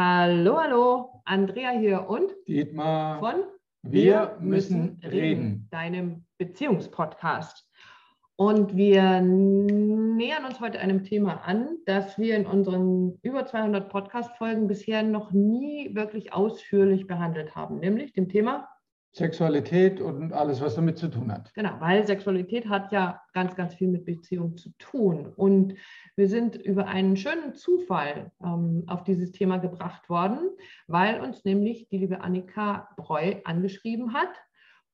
Hallo, hallo, Andrea hier und Dietmar von Wir müssen reden. deinem Beziehungspodcast. Und wir nähern uns heute einem Thema an, das wir in unseren über 200 Podcast-Folgen bisher noch nie wirklich ausführlich behandelt haben, nämlich dem Thema Sexualität und alles, was damit zu tun hat. Genau, weil Sexualität hat ja ganz, ganz viel mit Beziehung zu tun. Und wir sind über einen schönen Zufall ähm, auf dieses Thema gebracht worden, weil uns nämlich die liebe Annika Breu angeschrieben hat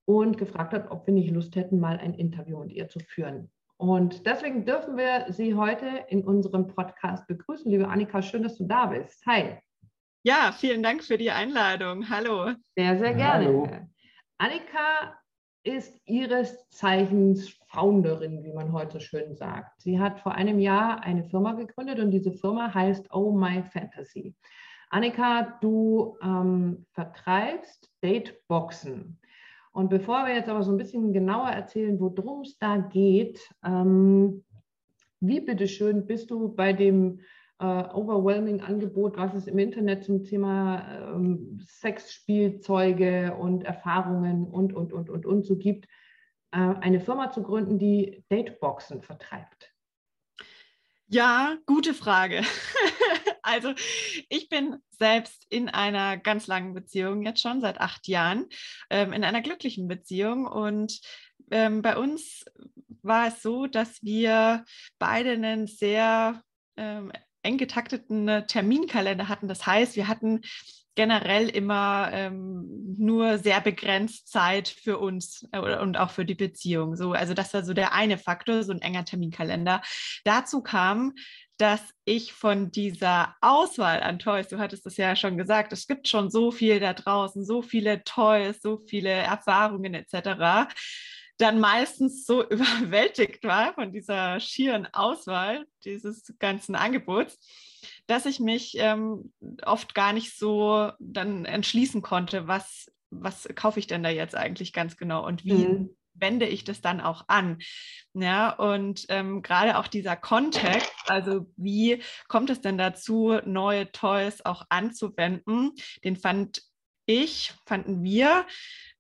und gefragt hat, ob wir nicht Lust hätten, mal ein Interview mit ihr zu führen. Und deswegen dürfen wir Sie heute in unserem Podcast begrüßen. Liebe Annika, schön, dass du da bist. Hi. Ja, vielen Dank für die Einladung. Hallo. Sehr, sehr gerne. Hallo. Annika ist ihres Zeichens Founderin, wie man heute schön sagt. Sie hat vor einem Jahr eine Firma gegründet und diese Firma heißt Oh My Fantasy. Annika, du ähm, vertreibst Dateboxen. Und bevor wir jetzt aber so ein bisschen genauer erzählen, worum es da geht, ähm, wie bitteschön bist du bei dem äh, overwhelming Angebot, was es im Internet zum Thema ähm, Sexspielzeuge und Erfahrungen und, und, und, und, und so gibt, äh, eine Firma zu gründen, die Dateboxen vertreibt? Ja, gute Frage. also ich bin selbst in einer ganz langen Beziehung, jetzt schon seit acht Jahren, ähm, in einer glücklichen Beziehung. Und ähm, bei uns war es so, dass wir beide einen sehr ähm, eng getakteten äh, Terminkalender hatten. Das heißt, wir hatten generell immer ähm, nur sehr begrenzt Zeit für uns äh, und auch für die Beziehung. So, also das war so der eine Faktor, so ein enger Terminkalender. Dazu kam, dass ich von dieser Auswahl an Toys, du hattest es ja schon gesagt, es gibt schon so viel da draußen, so viele Toys, so viele Erfahrungen etc dann meistens so überwältigt war von dieser schieren Auswahl dieses ganzen Angebots, dass ich mich ähm, oft gar nicht so dann entschließen konnte, was, was kaufe ich denn da jetzt eigentlich ganz genau und wie mhm. wende ich das dann auch an. Ja, und ähm, gerade auch dieser Kontext, also wie kommt es denn dazu, neue Toys auch anzuwenden, den fand ich, fanden wir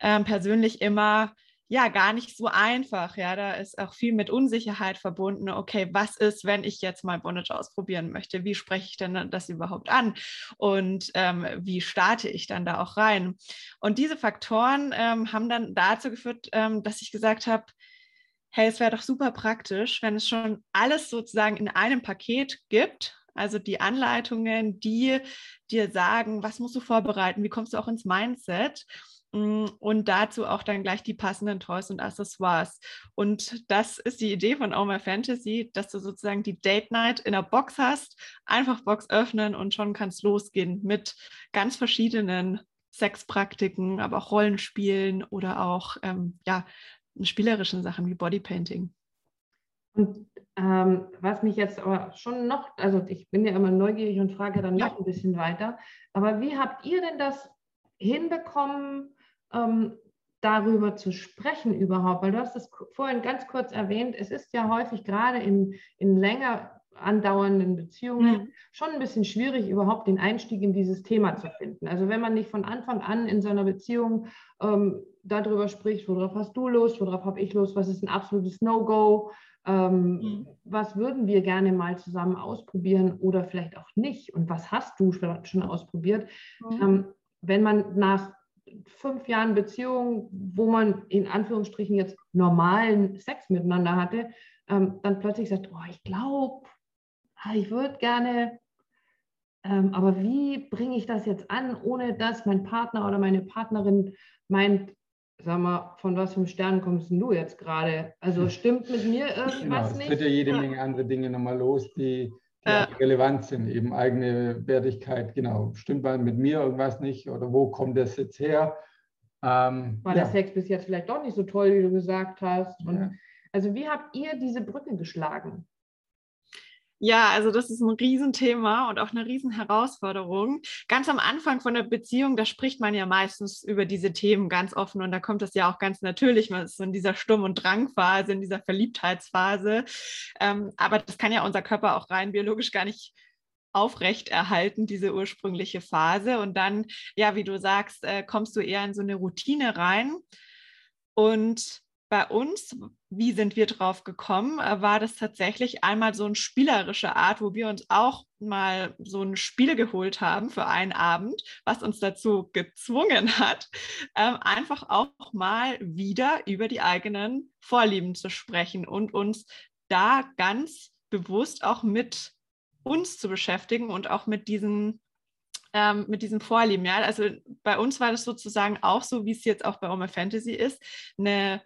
ähm, persönlich immer ja gar nicht so einfach. Ja, da ist auch viel mit Unsicherheit verbunden. Okay, was ist, wenn ich jetzt mal Bondage ausprobieren möchte? Wie spreche ich denn das überhaupt an? Und ähm, wie starte ich dann da auch rein? Und diese Faktoren ähm, haben dann dazu geführt, ähm, dass ich gesagt habe, hey, es wäre doch super praktisch, wenn es schon alles sozusagen in einem Paket gibt. Also die Anleitungen, die dir sagen, was musst du vorbereiten, wie kommst du auch ins Mindset und dazu auch dann gleich die passenden Toys und Accessoires. Und das ist die Idee von Oh My Fantasy, dass du sozusagen die Date Night in der Box hast, einfach Box öffnen und schon kannst losgehen mit ganz verschiedenen Sexpraktiken, aber auch Rollenspielen oder auch ähm, ja, spielerischen Sachen wie Bodypainting. Und ähm, was mich jetzt aber schon noch, also ich bin ja immer neugierig und frage dann ja. noch ein bisschen weiter, aber wie habt ihr denn das hinbekommen, ähm, darüber zu sprechen überhaupt? Weil du hast es vorhin ganz kurz erwähnt, es ist ja häufig gerade in, in länger andauernden Beziehungen mhm. schon ein bisschen schwierig, überhaupt den Einstieg in dieses Thema zu finden. Also wenn man nicht von Anfang an in seiner Beziehung ähm, darüber spricht, worauf hast du Lust, worauf habe ich Lust, was ist ein absolutes No-Go, ähm, mhm. was würden wir gerne mal zusammen ausprobieren oder vielleicht auch nicht und was hast du schon ausprobiert. Mhm. Ähm, wenn man nach fünf Jahren Beziehung, wo man in Anführungsstrichen jetzt normalen Sex miteinander hatte, ähm, dann plötzlich sagt, oh, ich glaube, ah, ich würde gerne, ähm, aber wie bringe ich das jetzt an, ohne dass mein Partner oder meine Partnerin meint, sag mal, von was für Stern kommst du jetzt gerade? Also stimmt mit mir irgendwas genau, es nicht? Es wird ja jede Menge andere Dinge nochmal los, die die äh, relevant sind, eben eigene Wertigkeit, genau. Stimmt man mit mir irgendwas nicht oder wo kommt das jetzt her? Ähm, War ja. der Sex bis jetzt vielleicht doch nicht so toll, wie du gesagt hast? Und ja. Also wie habt ihr diese Brücke geschlagen? Ja, also das ist ein Riesenthema und auch eine Riesenherausforderung. Ganz am Anfang von der Beziehung, da spricht man ja meistens über diese Themen ganz offen und da kommt das ja auch ganz natürlich. Man ist so in dieser Sturm- und Drangphase, in dieser Verliebtheitsphase. Ähm, aber das kann ja unser Körper auch rein biologisch gar nicht aufrechterhalten, diese ursprüngliche Phase. Und dann, ja, wie du sagst, äh, kommst du eher in so eine Routine rein. Und bei uns, wie sind wir drauf gekommen, äh, war das tatsächlich einmal so eine spielerische Art, wo wir uns auch mal so ein Spiel geholt haben für einen Abend, was uns dazu gezwungen hat, ähm, einfach auch mal wieder über die eigenen Vorlieben zu sprechen und uns da ganz bewusst auch mit uns zu beschäftigen und auch mit diesen ähm, mit diesem Vorlieben. Ja, also bei uns war das sozusagen auch so, wie es jetzt auch bei Oma Fantasy ist, eine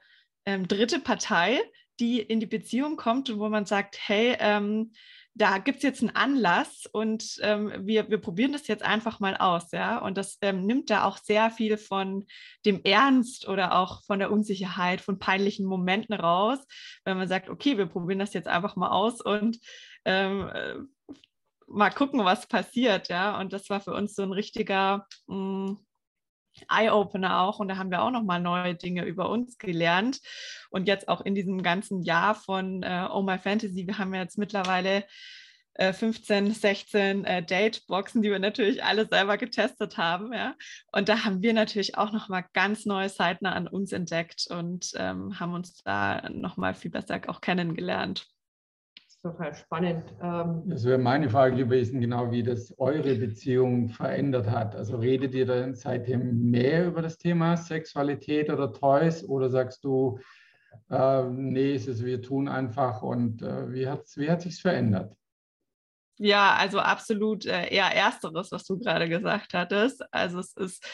ähm, dritte Partei, die in die Beziehung kommt und wo man sagt, hey, ähm, da gibt es jetzt einen Anlass und ähm, wir, wir probieren das jetzt einfach mal aus, ja. Und das ähm, nimmt da auch sehr viel von dem Ernst oder auch von der Unsicherheit, von peinlichen Momenten raus, wenn man sagt, okay, wir probieren das jetzt einfach mal aus und ähm, äh, mal gucken, was passiert, ja. Und das war für uns so ein richtiger mh, mm, Eye-Opener auch und da haben wir auch nochmal neue Dinge über uns gelernt. Und jetzt auch in diesem ganzen Jahr von äh, Oh My Fantasy, wir haben jetzt mittlerweile äh, 15, 16 äh, Date-Boxen, die wir natürlich alle selber getestet haben. Ja? Und da haben wir natürlich auch nochmal ganz neue Seiten an uns entdeckt und ähm, haben uns da nochmal viel besser auch kennengelernt total spannend. Ähm, das wäre meine Frage gewesen, genau wie das eure Beziehung verändert hat. Also redet ihr dann seitdem mehr über das Thema Sexualität oder Toys oder sagst du, äh, nee, es ist, wir tun einfach und äh, wie, hat's, wie hat sich verändert? Ja, also absolut äh, eher ersteres, was du gerade gesagt hattest. Also es ist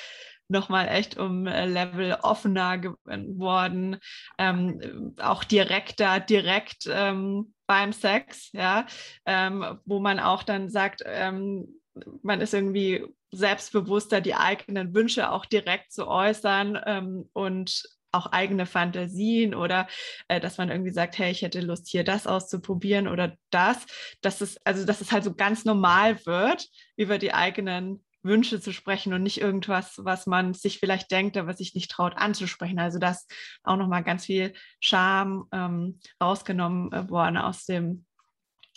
nochmal echt um äh, Level offener geworden, ähm, auch direkter, direkt ähm, beim Sex, ja, ähm, wo man auch dann sagt, ähm, man ist irgendwie selbstbewusster, die eigenen Wünsche auch direkt zu äußern ähm, und auch eigene Fantasien oder äh, dass man irgendwie sagt, hey, ich hätte Lust, hier das auszuprobieren oder das, dass es, also dass es halt so ganz normal wird, über die eigenen Wünsche zu sprechen und nicht irgendwas, was man sich vielleicht denkt, aber sich nicht traut anzusprechen. Also das auch nochmal ganz viel Scham ähm, rausgenommen äh, worden aus dem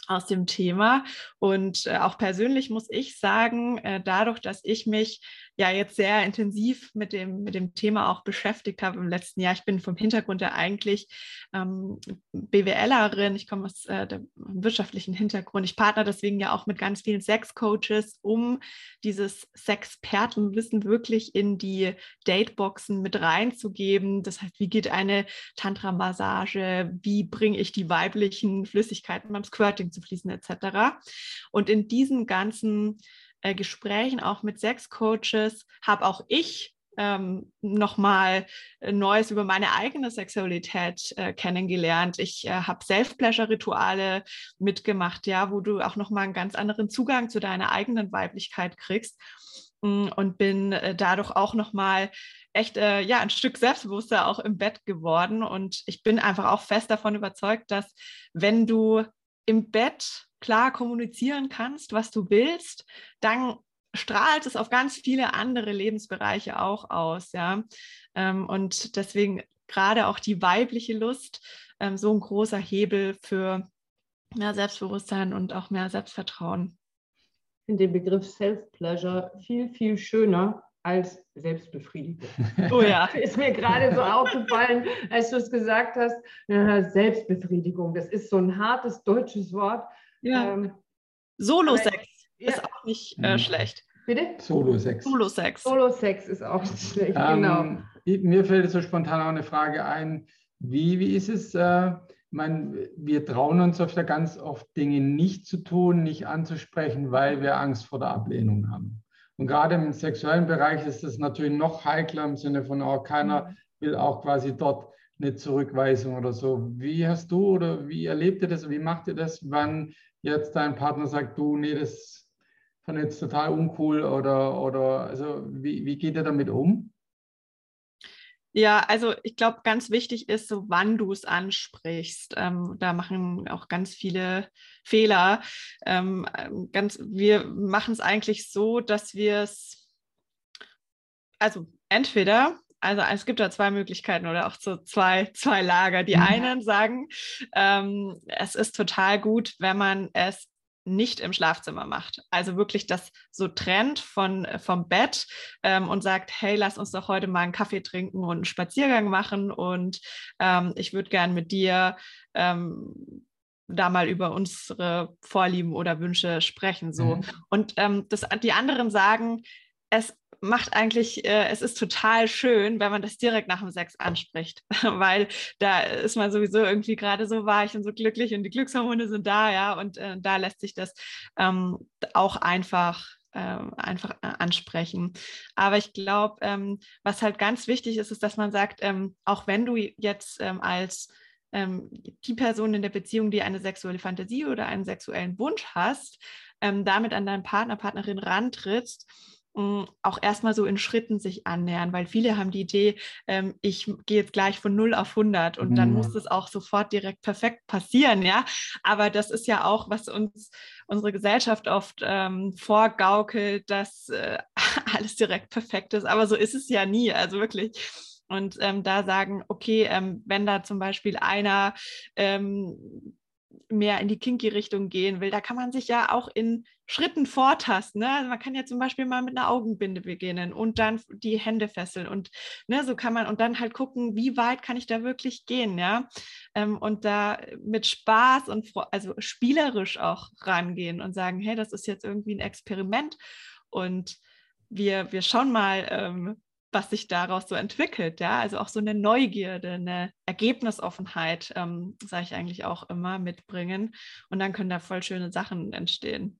aus dem Thema. Und äh, auch persönlich muss ich sagen, äh, dadurch, dass ich mich ja jetzt sehr intensiv mit dem, mit dem Thema auch beschäftigt habe im letzten Jahr. Ich bin vom Hintergrund ja eigentlich ähm, BWLerin, ich komme aus äh, dem wirtschaftlichen Hintergrund. Ich partner deswegen ja auch mit ganz vielen Sexcoaches, um dieses Sexpertenwissen wirklich in die Dateboxen mit reinzugeben. Das heißt, wie geht eine Tantra-Massage, wie bringe ich die weiblichen Flüssigkeiten beim Squirting zu fließen etc. Und in diesen ganzen äh, Gesprächen auch mit Sexcoaches habe auch ich ähm, nochmal äh, Neues über meine eigene Sexualität äh, kennengelernt. Ich äh, habe Self-Pleasure-Rituale mitgemacht, ja, wo du auch nochmal einen ganz anderen Zugang zu deiner eigenen Weiblichkeit kriegst mm, und bin äh, dadurch auch nochmal echt äh, ja ein Stück selbstbewusster auch im Bett geworden und ich bin einfach auch fest davon überzeugt, dass wenn du im Bett klar kommunizieren kannst, was du willst, dann strahlt es auf ganz viele andere Lebensbereiche auch aus, ja. Ähm, und deswegen gerade auch die weibliche Lust ähm, so ein großer Hebel für mehr Selbstbewusstsein und auch mehr Selbstvertrauen. Ich finde den Begriff Self-Pleasure viel, viel schöner als Selbstbefriedigung. Oh ja. ist mir gerade so aufgefallen, als du es gesagt hast. Selbstbefriedigung, das ist so ein hartes deutsches Wort. Ja. Ähm, Solo-Sex ist auch nicht äh, mhm. schlecht. Bitte? Solo-Sex. Solo-Sex. Solo-Sex ist auch nicht schlecht, ähm, genau. Mir fällt so spontan auch eine Frage ein. Wie, wie ist es, äh, meine, wir trauen uns öfter ganz oft Dinge nicht zu tun, nicht anzusprechen, weil wir Angst vor der Ablehnung haben. Und gerade im sexuellen Bereich ist das natürlich noch heikler im Sinne von, oh, keiner mhm. will auch quasi dort eine Zurückweisung oder so. Wie hast du oder wie erlebt ihr das? Wie macht ihr das, wann jetzt dein Partner sagt, du, nee, das fand jetzt total uncool oder, oder also wie, wie geht er damit um? Ja, also ich glaube, ganz wichtig ist, so wann du es ansprichst. Ähm, da machen auch ganz viele Fehler. Ähm, ganz, wir machen es eigentlich so, dass wir es, also entweder also es gibt da zwei Möglichkeiten oder auch so zwei, zwei Lager. Die mhm. einen sagen, ähm, es ist total gut, wenn man es nicht im Schlafzimmer macht. Also wirklich das so trennt von, vom Bett ähm, und sagt, hey, lass uns doch heute mal einen Kaffee trinken und einen Spaziergang machen und ähm, ich würde gern mit dir ähm, da mal über unsere Vorlieben oder Wünsche sprechen. So. Mhm. Und ähm, das, die anderen sagen, es macht eigentlich, äh, es ist total schön, wenn man das direkt nach dem Sex anspricht, weil da ist man sowieso irgendwie gerade so weich und so glücklich und die Glückshormone sind da, ja, und äh, da lässt sich das ähm, auch einfach ähm, einfach äh, ansprechen. Aber ich glaube, ähm, was halt ganz wichtig ist, ist, dass man sagt, ähm, auch wenn du jetzt ähm, als ähm, die Person in der Beziehung, die eine sexuelle Fantasie oder einen sexuellen Wunsch hast, damit an deinen Partner, Partnerin rantrittst, auch erstmal so in Schritten sich annähern, weil viele haben die Idee, ähm, ich gehe jetzt gleich von 0 auf 100 und mhm. dann muss es auch sofort direkt perfekt passieren, ja. Aber das ist ja auch, was uns unsere Gesellschaft oft ähm, vorgaukelt, dass äh, alles direkt perfekt ist. Aber so ist es ja nie, also wirklich. Und ähm, da sagen, okay, ähm, wenn da zum Beispiel einer ähm, mehr in die kinky-Richtung gehen will, da kann man sich ja auch in Schritten vortasten. Ne? Also man kann ja zum Beispiel mal mit einer Augenbinde beginnen und dann die Hände fesseln und ne, so kann man und dann halt gucken, wie weit kann ich da wirklich gehen, ja. Ähm, und da mit Spaß und also spielerisch auch rangehen und sagen, hey, das ist jetzt irgendwie ein Experiment und wir, wir schauen mal, ähm, was sich daraus so entwickelt. Ja, also auch so eine Neugierde, eine Ergebnisoffenheit, ähm, sage ich eigentlich auch immer, mitbringen. Und dann können da voll schöne Sachen entstehen.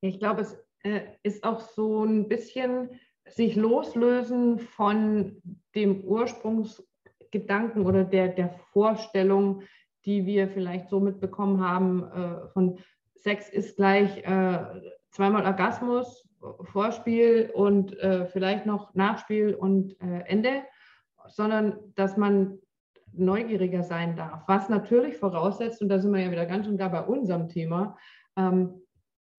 Ich glaube, es äh, ist auch so ein bisschen sich loslösen von dem Ursprungsgedanken oder der, der Vorstellung, die wir vielleicht so mitbekommen haben, äh, von Sex ist gleich äh, zweimal Orgasmus, Vorspiel und vielleicht noch Nachspiel und Ende, sondern dass man neugieriger sein darf. Was natürlich voraussetzt, und da sind wir ja wieder ganz und gar bei unserem Thema, ähm,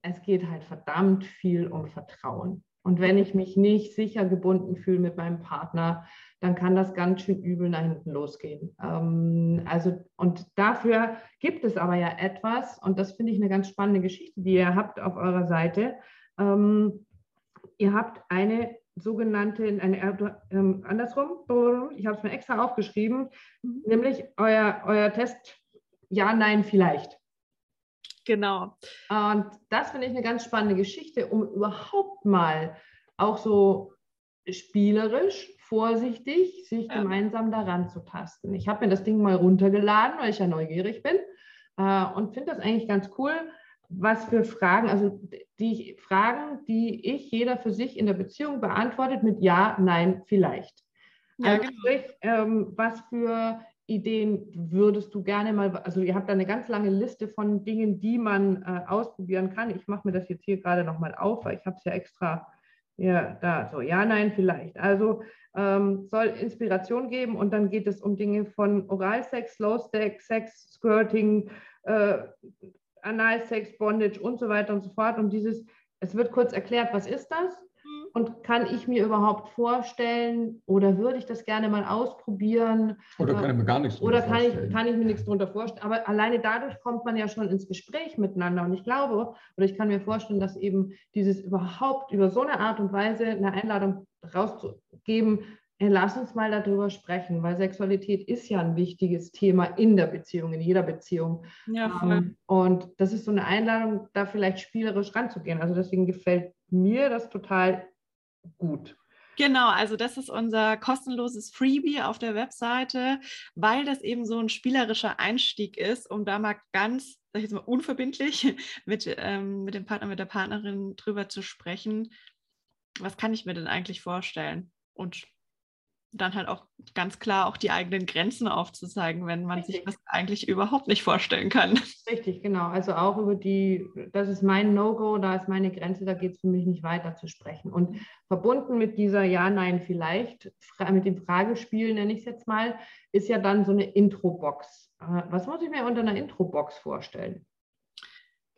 es geht halt verdammt viel um Vertrauen. Und wenn ich mich nicht sicher gebunden fühle mit meinem Partner, dann kann das ganz schön übel nach hinten losgehen. Ähm, also, und dafür gibt es aber ja etwas, und das finde ich eine ganz spannende Geschichte, die ihr habt auf eurer Seite. Ähm, ihr habt eine sogenannte, eine, ähm, andersrum, ich habe es mir extra aufgeschrieben, mhm. nämlich euer, euer Test Ja, Nein, vielleicht. Genau. Und das finde ich eine ganz spannende Geschichte, um überhaupt mal auch so spielerisch, vorsichtig, sich ja. gemeinsam daran zu tasten. Ich habe mir das Ding mal runtergeladen, weil ich ja neugierig bin äh, und finde das eigentlich ganz cool was für Fragen, also die Fragen, die ich jeder für sich in der Beziehung beantwortet mit Ja, Nein, vielleicht. Ja, also genau. sprich, ähm, was für Ideen würdest du gerne mal, also ihr habt da eine ganz lange Liste von Dingen, die man äh, ausprobieren kann. Ich mache mir das jetzt hier gerade nochmal auf, weil ich habe es ja extra ja, da so, ja, nein, vielleicht. Also ähm, soll Inspiration geben und dann geht es um Dinge von Oralsex, Slow Sex, Squirting, äh, Analsex, Bondage und so weiter und so fort. Und dieses, es wird kurz erklärt, was ist das? Und kann ich mir überhaupt vorstellen oder würde ich das gerne mal ausprobieren? Oder kann ich mir gar nichts Oder kann ich, kann ich mir nichts darunter vorstellen? Aber alleine dadurch kommt man ja schon ins Gespräch miteinander. Und ich glaube, oder ich kann mir vorstellen, dass eben dieses überhaupt über so eine Art und Weise eine Einladung rauszugeben, lass uns mal darüber sprechen, weil Sexualität ist ja ein wichtiges Thema in der Beziehung, in jeder Beziehung. Ja, ähm, und das ist so eine Einladung, da vielleicht spielerisch ranzugehen. Also deswegen gefällt mir das total gut. Genau, also das ist unser kostenloses Freebie auf der Webseite, weil das eben so ein spielerischer Einstieg ist, um da mal ganz, sag ich jetzt mal, unverbindlich mit, ähm, mit dem Partner, mit der Partnerin drüber zu sprechen. Was kann ich mir denn eigentlich vorstellen? Und dann halt auch ganz klar auch die eigenen Grenzen aufzuzeigen, wenn man Richtig. sich das eigentlich überhaupt nicht vorstellen kann. Richtig, genau. Also auch über die, das ist mein No-Go, da ist meine Grenze, da geht es für mich nicht weiter zu sprechen. Und verbunden mit dieser Ja, Nein, vielleicht, mit dem Fragespiel nenne ich es jetzt mal, ist ja dann so eine Intro-Box. Äh, was muss ich mir unter einer Intro-Box vorstellen?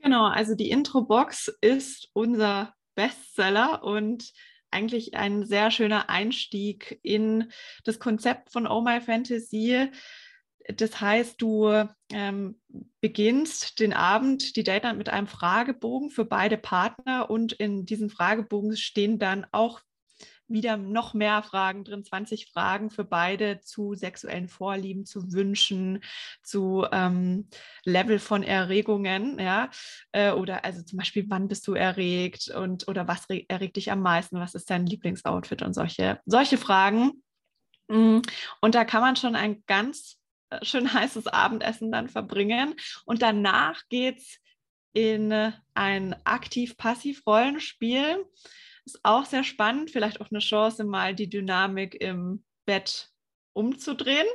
Genau, also die Intro-Box ist unser Bestseller und eigentlich ein sehr schöner Einstieg in das Konzept von Oh My Fantasy. das heißt, du ähm, beginnst den Abend, die Date Night mit einem Fragebogen für beide Partner und in diesem Fragebogen stehen dann auch wieder noch mehr Fragen drin, 20 Fragen für beide zu sexuellen Vorlieben, zu Wünschen, zu ähm, Level von Erregungen, ja, äh, oder also zum Beispiel, wann bist du erregt und oder was erregt dich am meisten, was ist dein Lieblingsoutfit und solche, solche Fragen. Mm, und da kann man schon ein ganz äh, schön heißes Abendessen dann verbringen. Und danach geht es in ein aktiv-passiv-Rollenspiel. Ist auch sehr spannend, vielleicht auch eine Chance, mal die Dynamik im Bett umzudrehen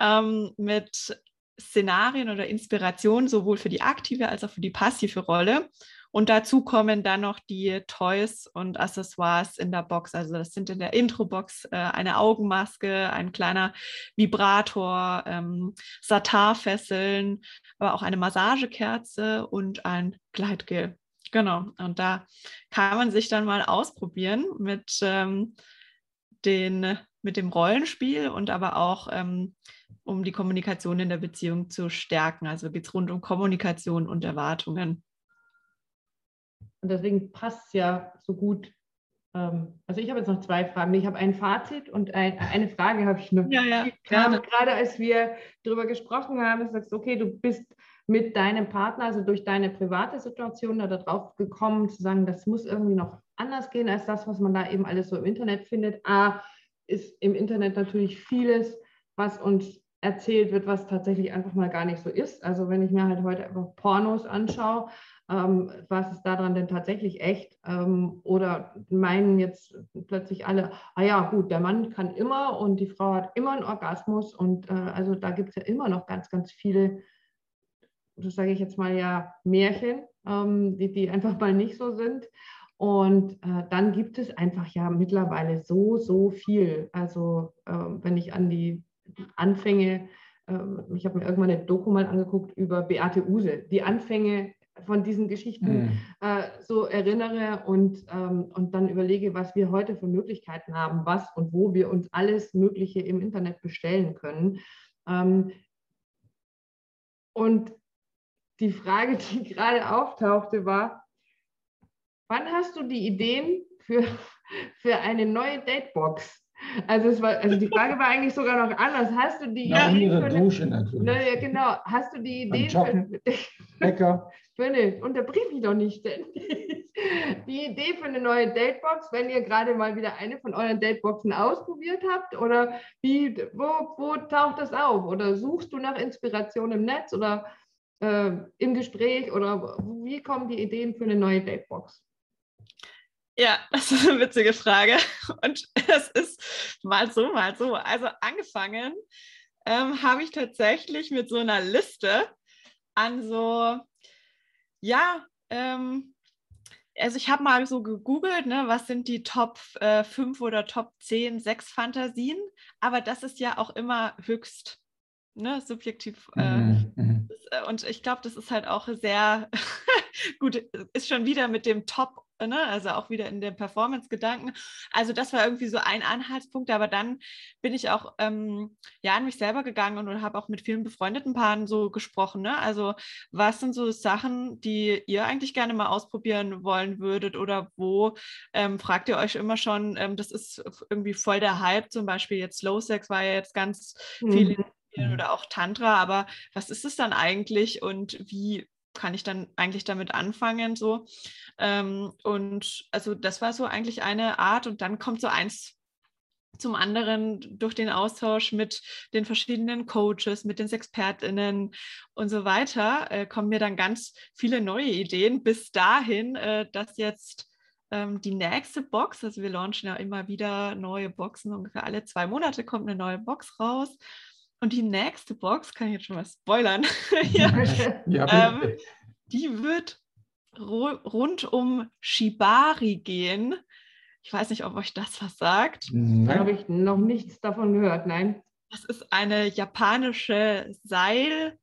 ähm, mit Szenarien oder Inspirationen sowohl für die aktive als auch für die passive Rolle. Und dazu kommen dann noch die Toys und Accessoires in der Box. Also das sind in der Intro-Box äh, eine Augenmaske, ein kleiner Vibrator, ähm, Satarfesseln, aber auch eine Massagekerze und ein Gleitgel. Genau. Und da kann man sich dann mal ausprobieren mit, ähm, den, mit dem Rollenspiel und aber auch ähm, um die Kommunikation in der Beziehung zu stärken. Also geht es rund um Kommunikation und Erwartungen. Und deswegen passt es ja so gut. Ähm, also ich habe jetzt noch zwei Fragen. Ich habe ein Fazit und ein, eine Frage habe ich noch. Ja, ja, gerade, gerade als wir darüber gesprochen haben, sagst du, okay, du bist mit deinem Partner, also durch deine private Situation da drauf gekommen, zu sagen, das muss irgendwie noch anders gehen als das, was man da eben alles so im Internet findet. A, ist im Internet natürlich vieles, was uns erzählt wird, was tatsächlich einfach mal gar nicht so ist. Also wenn ich mir halt heute einfach Pornos anschaue, ähm, was ist daran denn tatsächlich echt? Ähm, oder meinen jetzt plötzlich alle, ah ja, gut, der Mann kann immer und die Frau hat immer einen Orgasmus und äh, also da gibt es ja immer noch ganz, ganz viele, das sage ich jetzt mal ja, Märchen, ähm, die, die einfach mal nicht so sind. Und äh, dann gibt es einfach ja mittlerweile so, so viel. Also äh, wenn ich an die Anfänge, ähm, ich habe mir irgendwann eine Doku mal angeguckt über Beate Use, die Anfänge von diesen Geschichten mhm. äh, so erinnere und, ähm, und dann überlege, was wir heute für Möglichkeiten haben, was und wo wir uns alles Mögliche im Internet bestellen können. Ähm, und die Frage, die gerade auftauchte, war, wann hast du die Ideen für, für eine neue Datebox? Also, es war, also die Frage war eigentlich sogar noch anders. Hast du die Na, Idee? Ihre Dusche natürlich. Na, ja, genau. Hast du die Idee? Joggen, Bäcker. Philipp, unterbrich mich doch nicht ständig. Die Idee für eine neue Datebox, wenn ihr gerade mal wieder eine von euren Dateboxen ausprobiert habt oder wie, wo, wo taucht das auf? Oder suchst du nach Inspiration im Netz oder äh, im Gespräch oder wie kommen die Ideen für eine neue Datebox? Ja, das ist eine witzige Frage. Und es ist mal so, mal so. Also angefangen ähm, habe ich tatsächlich mit so einer Liste an so ja, ähm, also ich habe mal so gegoogelt, ne, was sind die Top äh, 5 oder Top 10 Sexfantasien, aber das ist ja auch immer höchst ne, subjektiv. Äh, mhm. Äh, und ich glaube, das ist halt auch sehr gut, ist schon wieder mit dem Top ne? also auch wieder in den Performance-Gedanken. Also das war irgendwie so ein Anhaltspunkt, aber dann bin ich auch ähm, ja an mich selber gegangen und, habe auch mit vielen befreundeten Paaren so gesprochen. Ne? Also was sind so Sachen, die ihr eigentlich gerne mal ausprobieren wollen würdet oder wo ähm, fragt ihr euch immer schon, ähm, das ist irgendwie voll der Hype, zum Beispiel jetzt Slow Sex war ja jetzt ganz mhm. viel oder auch Tantra, aber was ist es dann eigentlich und wie kann ich dann eigentlich damit anfangen so ähm, und also das war so eigentlich eine Art und dann kommt so eins zum anderen durch den Austausch mit den verschiedenen Coaches, mit den Expertinnen und so weiter, äh, kommen mir dann ganz viele neue Ideen bis dahin, äh, dass jetzt ähm, die nächste Box, also wir launchen ja immer wieder neue Boxen, ungefähr alle zwei Monate kommt eine neue Box raus. Und die nächste Box, kann ich jetzt schon mal spoilern, ja, ja, ähm, die wird rund um Shibari gehen. Ich weiß nicht, ob euch das was sagt. Da habe ich noch nichts davon gehört, nein. Das ist eine japanische Seilkunst.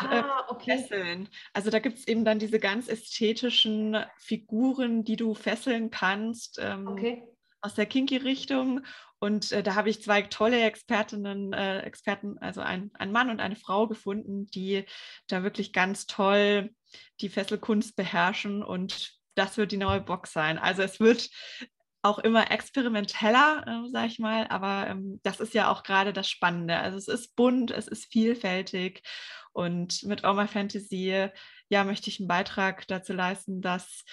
Ah, äh, okay. Fesseln. Also da gibt es eben dann diese ganz ästhetischen Figuren, die du fesseln kannst. Ähm, okay. Aus der Kinky-Richtung. Und äh, da habe ich zwei tolle Expertinnen, äh, Experten, also ein, ein Mann und eine Frau gefunden, die da wirklich ganz toll die Fesselkunst beherrschen. Und das wird die neue Box sein. Also es wird auch immer experimenteller, äh, sage ich mal, aber ähm, das ist ja auch gerade das Spannende. Also es ist bunt, es ist vielfältig und mit Oh My Fantasy, ja, möchte ich einen Beitrag dazu leisten, dass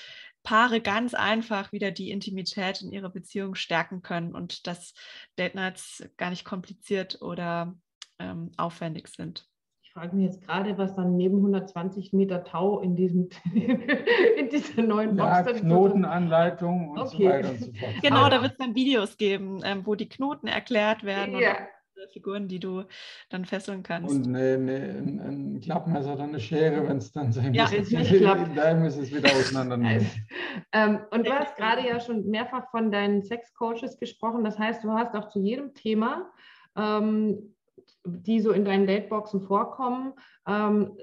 Paare ganz einfach wieder die Intimität in ihrer Beziehung stärken können und dass Date Nights gar nicht kompliziert oder ähm, aufwendig sind. Ich frage mich jetzt gerade, was dann neben 120 Meter Tau in, diesem, in dieser neuen Box ja, Knotenanleitung und okay. so weiter und so fort. Genau, da wird es dann Videos geben, ähm, wo die Knoten erklärt werden. Ja. Figuren, die du dann fesseln kannst. Und eine, eine, ein, ein Klappmesser oder eine Schere, wenn es dann sein ja, klappt. Da muss es wieder auseinandernehmen. ähm, und du hast gerade ja schon mehrfach von deinen Sexcoaches gesprochen. Das heißt, du hast auch zu jedem Thema ähm, die so in deinen Dateboxen vorkommen, ähm,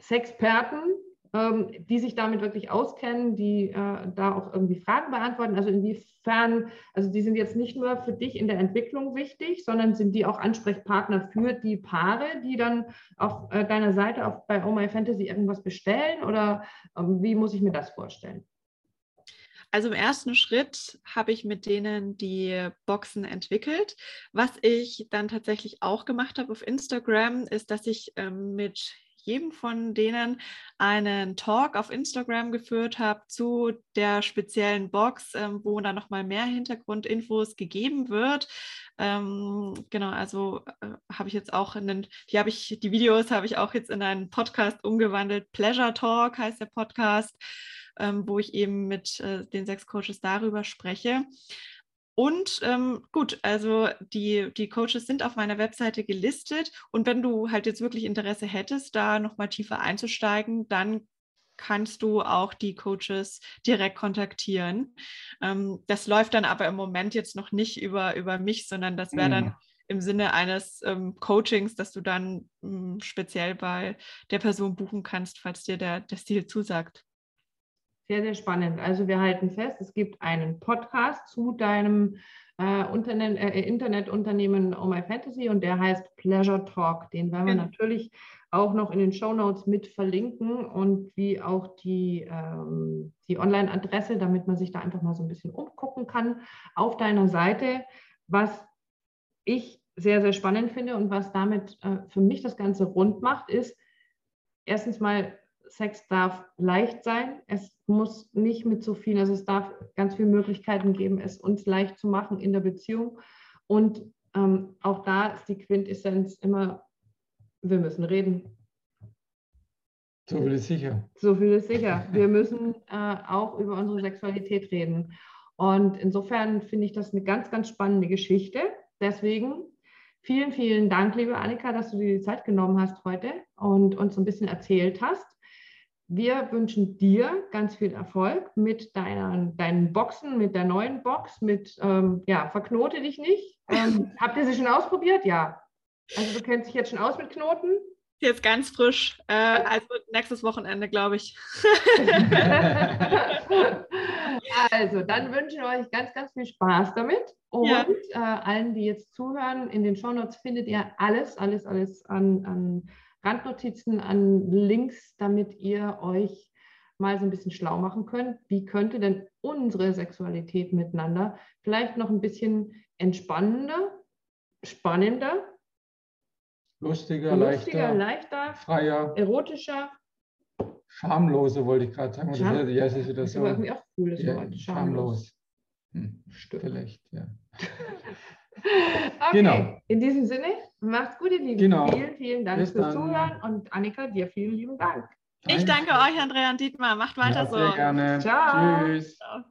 Sexperten, ähm, die sich damit wirklich auskennen, die äh, da auch irgendwie Fragen beantworten. Also inwiefern, also die sind jetzt nicht nur für dich in der Entwicklung wichtig, sondern sind die auch Ansprechpartner für die Paare, die dann auf äh, deiner Seite auf, bei Oh My Fantasy irgendwas bestellen oder ähm, wie muss ich mir das vorstellen? Also im ersten Schritt habe ich mit denen die Boxen entwickelt. Was ich dann tatsächlich auch gemacht habe auf Instagram, ist, dass ich ähm, mit jedem von denen einen Talk auf Instagram geführt habe zu der speziellen Box, ähm, wo dann nochmal mehr Hintergrundinfos gegeben wird. Ähm, genau, also äh, habe ich jetzt auch in den, die habe ich, die Videos habe ich auch jetzt in einen Podcast umgewandelt. Pleasure Talk heißt der Podcast ähm, wo ich eben mit äh, den sechs Coaches darüber spreche. Und ähm, gut, also die, die Coaches sind auf meiner Webseite gelistet. Und wenn du halt jetzt wirklich Interesse hättest, da nochmal tiefer einzusteigen, dann kannst du auch die Coaches direkt kontaktieren. Ähm, das läuft dann aber im Moment jetzt noch nicht über, über mich, sondern das wäre dann mhm. im Sinne eines ähm, Coachings, dass du dann ähm, speziell bei der Person buchen kannst, falls dir der, der Stil zusagt. Sehr, sehr spannend. Also wir halten fest, es gibt einen Podcast zu deinem äh, Internet, äh, Internetunternehmen Oh My Fantasy und der heißt Pleasure Talk. Den werden wir ja. natürlich auch noch in den Show Notes mit verlinken und wie auch die, ähm, die Online-Adresse, damit man sich da einfach mal so ein bisschen umgucken kann auf deiner Seite. Was ich sehr, sehr spannend finde und was damit äh, für mich das Ganze rund macht, ist erstens mal Sex darf leicht sein. Es muss nicht mit so viel, also es darf ganz viele Möglichkeiten geben, es uns leicht zu machen in der Beziehung. Und ähm, auch da ist die Quintessenz immer, wir müssen reden. So viel ist sicher. So viel ist sicher. Wir müssen äh, auch über unsere Sexualität reden. Und insofern finde ich das eine ganz, ganz spannende Geschichte. Deswegen vielen, vielen Dank, liebe Annika, dass du dir die Zeit genommen hast heute und uns ein bisschen erzählt hast. Wir wünschen dir ganz viel Erfolg mit deiner, deinen Boxen, mit der neuen Box, mit, ähm, ja, verknote dich nicht. Ähm, habt ihr sie schon ausprobiert? Ja. Also du kennst dich jetzt schon aus mit Knoten? Jetzt ganz frisch, äh, also nächstes Wochenende, glaube ich. also, dann wünschen wir euch ganz, ganz viel Spaß damit. Und ja. äh, allen, die jetzt zuhören, in den Shownotes findet ihr alles, alles, alles an, an Randnotizen an Links, damit ihr euch mal so ein bisschen schlau machen könnt. Wie könnte denn unsere Sexualität miteinander vielleicht noch ein bisschen entspannender, spannender, lustiger, lustiger leichter, leichter, freier, erotischer, schamloser, wollte ich gerade sagen. Scham ja, das ist das so. irgendwie auch cool, das ja, Wort. Schamlos. Hm, vielleicht, ja. okay, genau. in diesem Sinne, macht's gut, ihr Lieben. Genau. Vielen, vielen Dank Bis fürs dann. Zuhören und Annika, dir vielen lieben Dank. Ich danke euch, Andrea und Dietmar. Macht weiter ja, so. Sehr gerne. Ciao. Tschüss. Ciao.